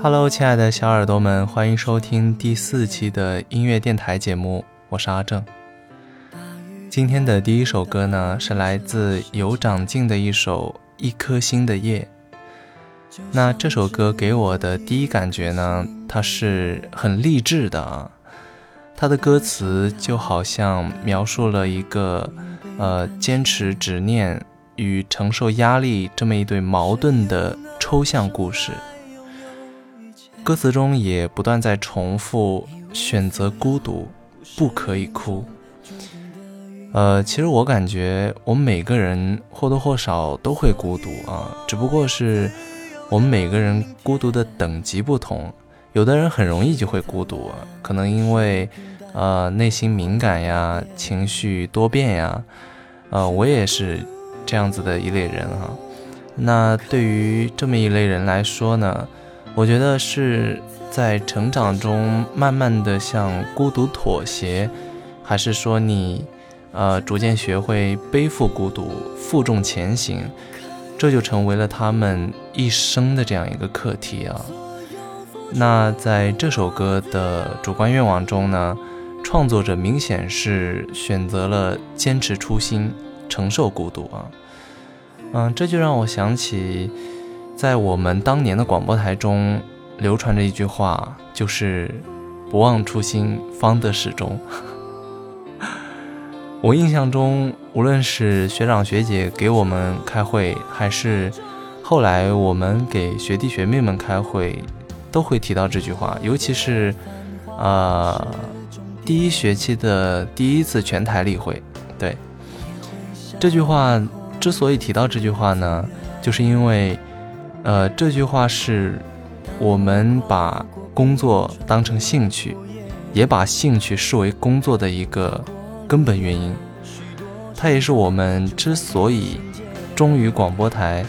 Hello，亲爱的小耳朵们，欢迎收听第四期的音乐电台节目，我是阿正。今天的第一首歌呢，是来自有长进的一首《一颗心的夜》。那这首歌给我的第一感觉呢，它是很励志的啊。它的歌词就好像描述了一个，呃，坚持执念与承受压力这么一对矛盾的抽象故事。歌词中也不断在重复选择孤独，不可以哭。呃，其实我感觉我们每个人或多或少都会孤独啊，只不过是。我们每个人孤独的等级不同，有的人很容易就会孤独，可能因为，呃，内心敏感呀，情绪多变呀，呃，我也是这样子的一类人哈。那对于这么一类人来说呢，我觉得是在成长中慢慢的向孤独妥协，还是说你，呃，逐渐学会背负孤独，负重前行。这就成为了他们一生的这样一个课题啊。那在这首歌的主观愿望中呢，创作者明显是选择了坚持初心，承受孤独啊。嗯，这就让我想起，在我们当年的广播台中流传着一句话，就是“不忘初心，方得始终”。我印象中，无论是学长学姐给我们开会，还是后来我们给学弟学妹们开会，都会提到这句话。尤其是，呃，第一学期的第一次全台例会，对这句话之所以提到这句话呢，就是因为，呃，这句话是我们把工作当成兴趣，也把兴趣视为工作的一个。根本原因，它也是我们之所以忠于广播台，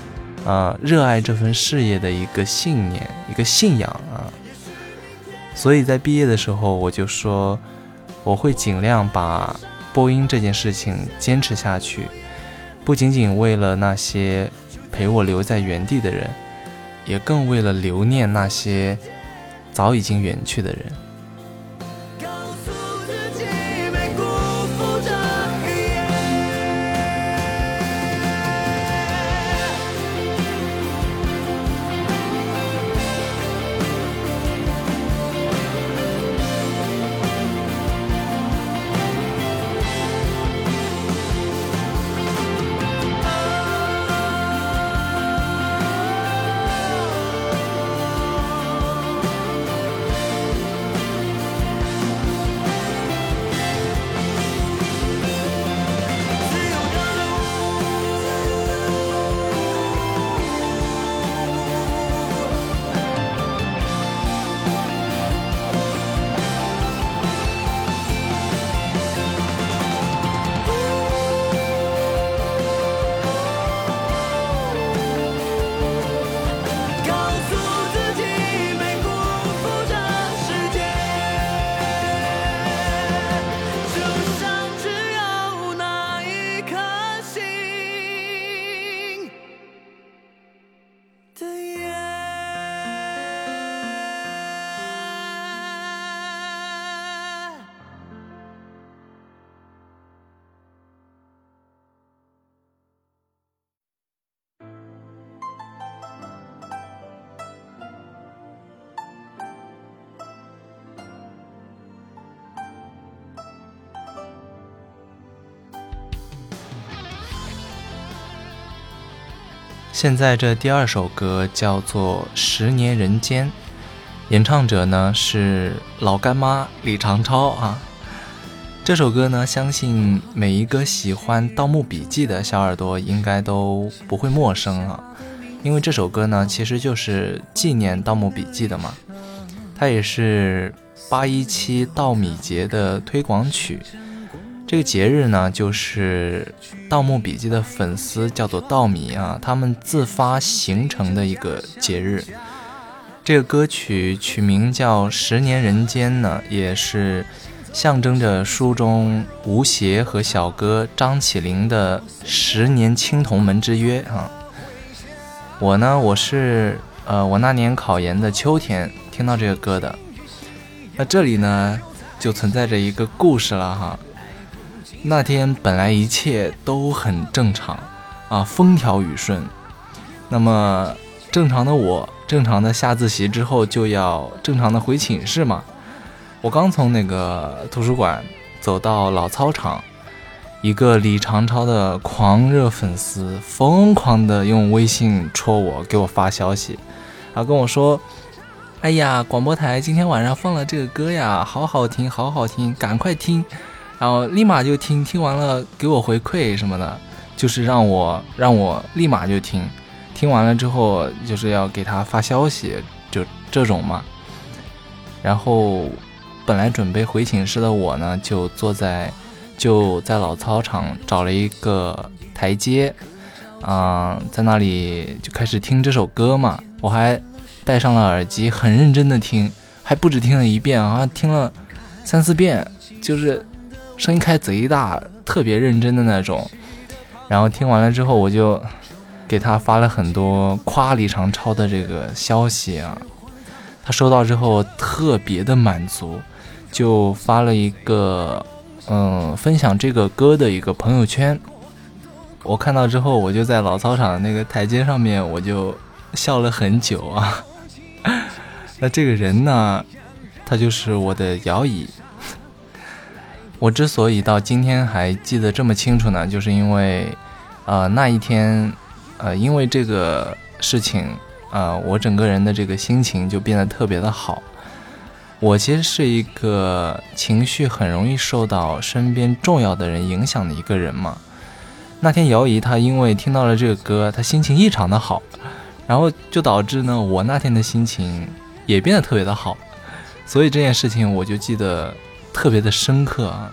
啊，热爱这份事业的一个信念，一个信仰啊。所以在毕业的时候，我就说，我会尽量把播音这件事情坚持下去，不仅仅为了那些陪我留在原地的人，也更为了留念那些早已经远去的人。现在这第二首歌叫做《十年人间》，演唱者呢是老干妈李长超啊。这首歌呢，相信每一个喜欢《盗墓笔记》的小耳朵应该都不会陌生啊，因为这首歌呢其实就是纪念《盗墓笔记》的嘛，它也是八一七稻米节的推广曲。这个节日呢，就是《盗墓笔记》的粉丝叫做稻米啊，他们自发形成的一个节日。这个歌曲取名叫《十年人间》呢，也是象征着书中吴邪和小哥张起灵的十年青铜门之约啊。我呢，我是呃，我那年考研的秋天听到这个歌的。那这里呢，就存在着一个故事了哈。那天本来一切都很正常啊，风调雨顺。那么正常的我，正常的下自习之后就要正常的回寝室嘛。我刚从那个图书馆走到老操场。一个李长超的狂热粉丝疯狂的用微信戳我，给我发消息，然后跟我说：“哎呀，广播台今天晚上放了这个歌呀，好好听，好好听，赶快听。”然后立马就听，听完了给我回馈什么的，就是让我让我立马就听，听完了之后就是要给他发消息，就这种嘛。然后本来准备回寝室的我呢，就坐在。就在老操场找了一个台阶，啊，在那里就开始听这首歌嘛。我还戴上了耳机，很认真的听，还不止听了一遍啊，听了三四遍，就是声音开贼大，特别认真的那种。然后听完了之后，我就给他发了很多夸李长超的这个消息啊。他收到之后特别的满足，就发了一个。嗯，分享这个歌的一个朋友圈，我看到之后，我就在老操场那个台阶上面，我就笑了很久啊。那这个人呢，他就是我的摇椅。我之所以到今天还记得这么清楚呢，就是因为，呃，那一天，呃，因为这个事情，呃，我整个人的这个心情就变得特别的好。我其实是一个情绪很容易受到身边重要的人影响的一个人嘛。那天姚姨她因为听到了这个歌，她心情异常的好，然后就导致呢我那天的心情也变得特别的好，所以这件事情我就记得特别的深刻啊。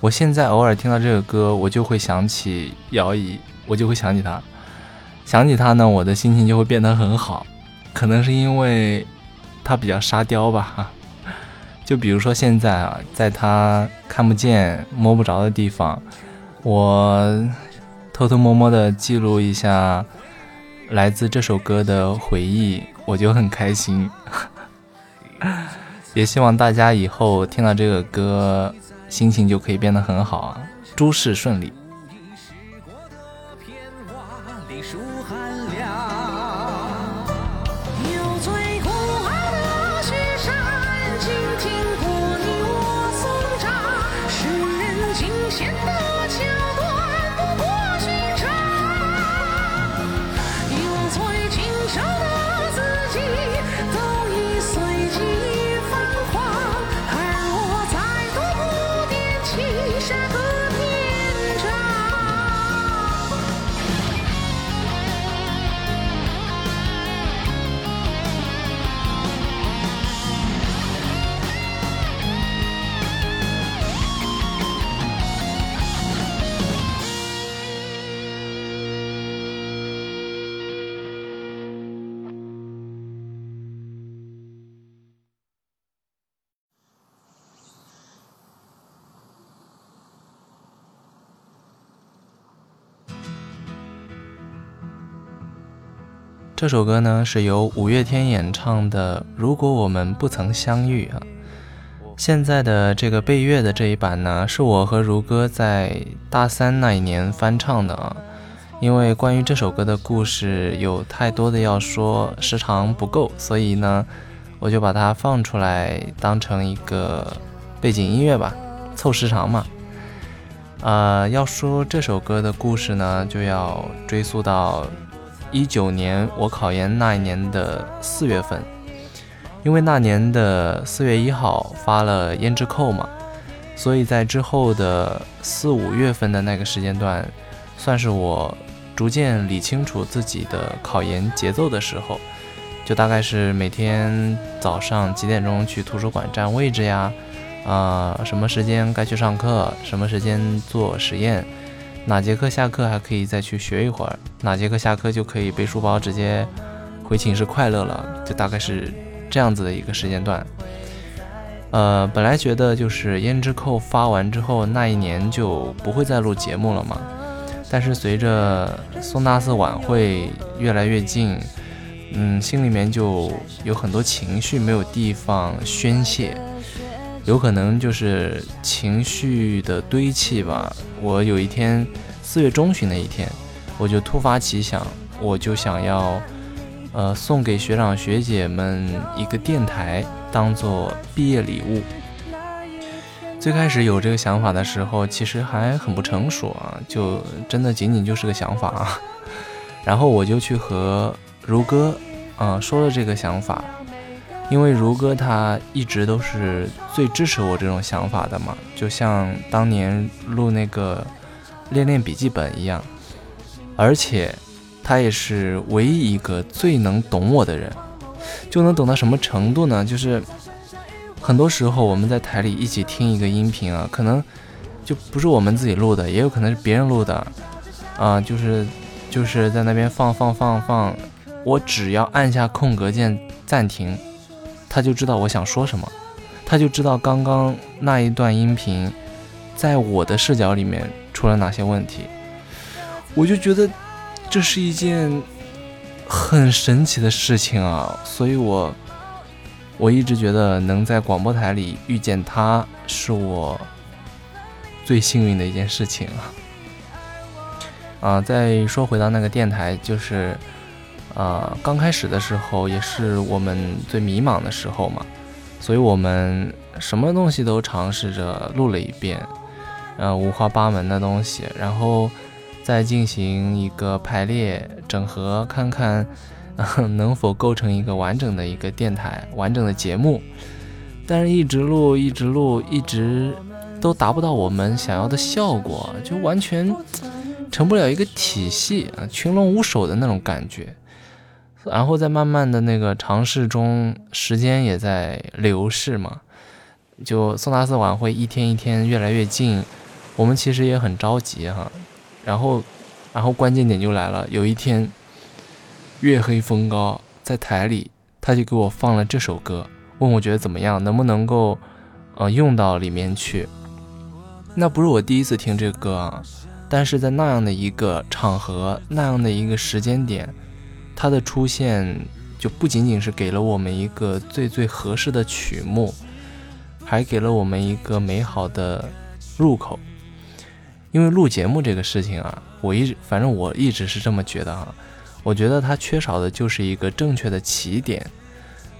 我现在偶尔听到这个歌，我就会想起姚姨，我就会想起她，想起她呢，我的心情就会变得很好，可能是因为。他比较沙雕吧，就比如说现在啊，在他看不见、摸不着的地方，我偷偷摸摸的记录一下来自这首歌的回忆，我就很开心。也希望大家以后听到这个歌，心情就可以变得很好啊，诸事顺利。这首歌呢是由五月天演唱的《如果我们不曾相遇》啊。现在的这个贝乐的这一版呢，是我和如歌在大三那一年翻唱的啊。因为关于这首歌的故事有太多的要说，时长不够，所以呢，我就把它放出来当成一个背景音乐吧，凑时长嘛。呃，要说这首歌的故事呢，就要追溯到。一九年我考研那一年的四月份，因为那年的四月一号发了胭脂扣嘛，所以在之后的四五月份的那个时间段，算是我逐渐理清楚自己的考研节奏的时候。就大概是每天早上几点钟去图书馆占位置呀，啊，什么时间该去上课，什么时间做实验。哪节课下课还可以再去学一会儿？哪节课下课就可以背书包直接回寝室快乐了？就大概是这样子的一个时间段。呃，本来觉得就是胭脂扣发完之后那一年就不会再录节目了嘛。但是随着宋大四晚会越来越近，嗯，心里面就有很多情绪没有地方宣泄，有可能就是情绪的堆砌吧。我有一天四月中旬的一天，我就突发奇想，我就想要，呃，送给学长学姐们一个电台，当做毕业礼物。最开始有这个想法的时候，其实还很不成熟啊，就真的仅仅就是个想法啊。然后我就去和如歌，啊，说了这个想法，因为如歌他一直都是最支持我这种想法的嘛，就像当年录那个练练笔记本一样，而且他也是唯一一个最能懂我的人，就能懂到什么程度呢？就是。很多时候我们在台里一起听一个音频啊，可能就不是我们自己录的，也有可能是别人录的，啊，就是就是在那边放放放放，我只要按下空格键暂停，他就知道我想说什么，他就知道刚刚那一段音频在我的视角里面出了哪些问题，我就觉得这是一件很神奇的事情啊，所以我。我一直觉得能在广播台里遇见他，是我最幸运的一件事情啊！啊，再说回到那个电台，就是啊，刚开始的时候也是我们最迷茫的时候嘛，所以我们什么东西都尝试着录了一遍，呃，五花八门的东西，然后再进行一个排列整合，看看。能否构成一个完整的一个电台、完整的节目？但是一直录、一直录、一直都达不到我们想要的效果，就完全成不了一个体系啊，群龙无首的那种感觉。然后在慢慢的那个尝试中，时间也在流逝嘛。就宋大四晚会一天一天越来越近，我们其实也很着急哈。然后，然后关键点就来了，有一天。月黑风高，在台里，他就给我放了这首歌，问我觉得怎么样，能不能够，呃，用到里面去。那不是我第一次听这个歌啊，但是在那样的一个场合，那样的一个时间点，它的出现就不仅仅是给了我们一个最最合适的曲目，还给了我们一个美好的入口。因为录节目这个事情啊，我一直，反正我一直是这么觉得啊。我觉得它缺少的就是一个正确的起点。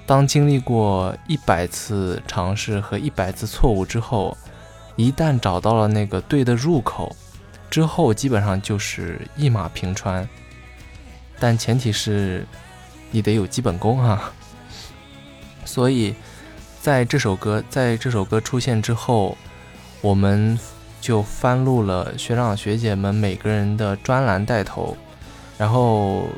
当经历过一百次尝试和一百次错误之后，一旦找到了那个对的入口，之后基本上就是一马平川。但前提是你得有基本功哈。所以，在这首歌在这首歌出现之后，我们就翻录了学长学姐们每个人的专栏带头。然后，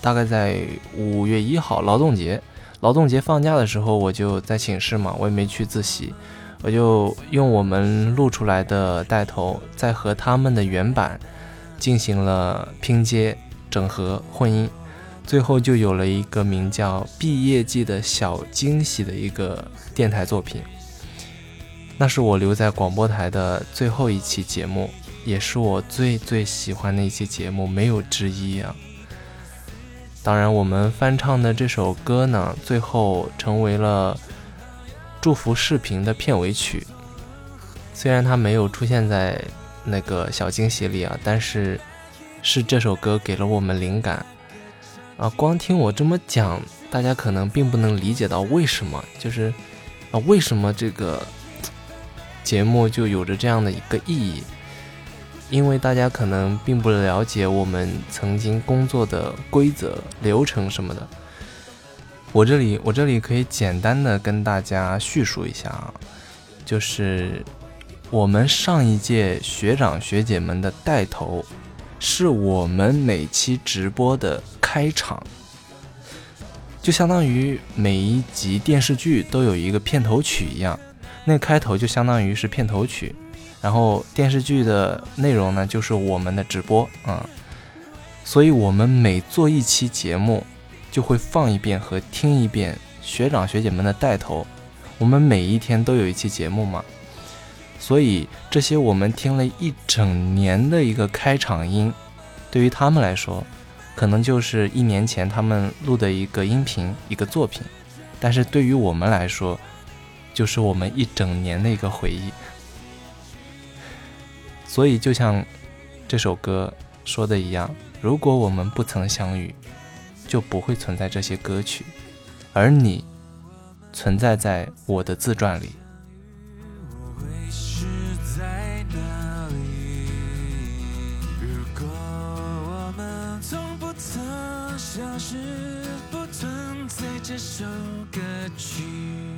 大概在五月一号劳动节，劳动节放假的时候，我就在寝室嘛，我也没去自习，我就用我们录出来的带头，再和他们的原版进行了拼接、整合、混音，最后就有了一个名叫《毕业季的小惊喜》的一个电台作品。那是我留在广播台的最后一期节目。也是我最最喜欢的一期节目，没有之一啊！当然，我们翻唱的这首歌呢，最后成为了祝福视频的片尾曲。虽然它没有出现在那个小惊喜里啊，但是是这首歌给了我们灵感啊！光听我这么讲，大家可能并不能理解到为什么，就是啊，为什么这个节目就有着这样的一个意义。因为大家可能并不了解我们曾经工作的规则、流程什么的，我这里我这里可以简单的跟大家叙述一下啊，就是我们上一届学长学姐们的带头，是我们每期直播的开场，就相当于每一集电视剧都有一个片头曲一样，那开头就相当于是片头曲。然后电视剧的内容呢，就是我们的直播啊，所以我们每做一期节目，就会放一遍和听一遍学长学姐们的带头。我们每一天都有一期节目嘛，所以这些我们听了一整年的一个开场音，对于他们来说，可能就是一年前他们录的一个音频一个作品，但是对于我们来说，就是我们一整年的一个回忆。所以就像这首歌说的一样，如果我们不曾相遇，就不会存在这些歌曲，而你存在在我的自传里。这首歌曲。